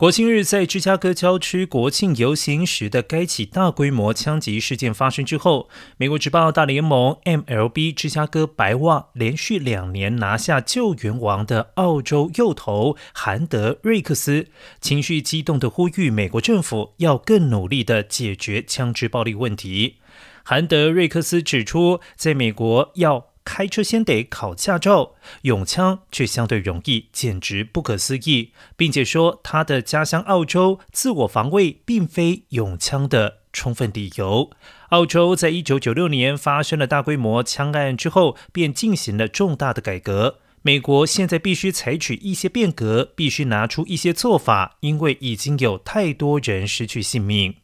国庆日在芝加哥郊区国庆游行时的该起大规模枪击事件发生之后，美国职棒大联盟 MLB 芝加哥白袜连续两年拿下救援王的澳洲右投韩德瑞克斯，情绪激动地呼吁美国政府要更努力地解决枪支暴力问题。韩德瑞克斯指出，在美国要。开车先得考驾照，用枪却相对容易，简直不可思议，并且说他的家乡澳洲自我防卫并非用枪的充分理由。澳洲在一九九六年发生了大规模枪案之后，便进行了重大的改革。美国现在必须采取一些变革，必须拿出一些做法，因为已经有太多人失去性命。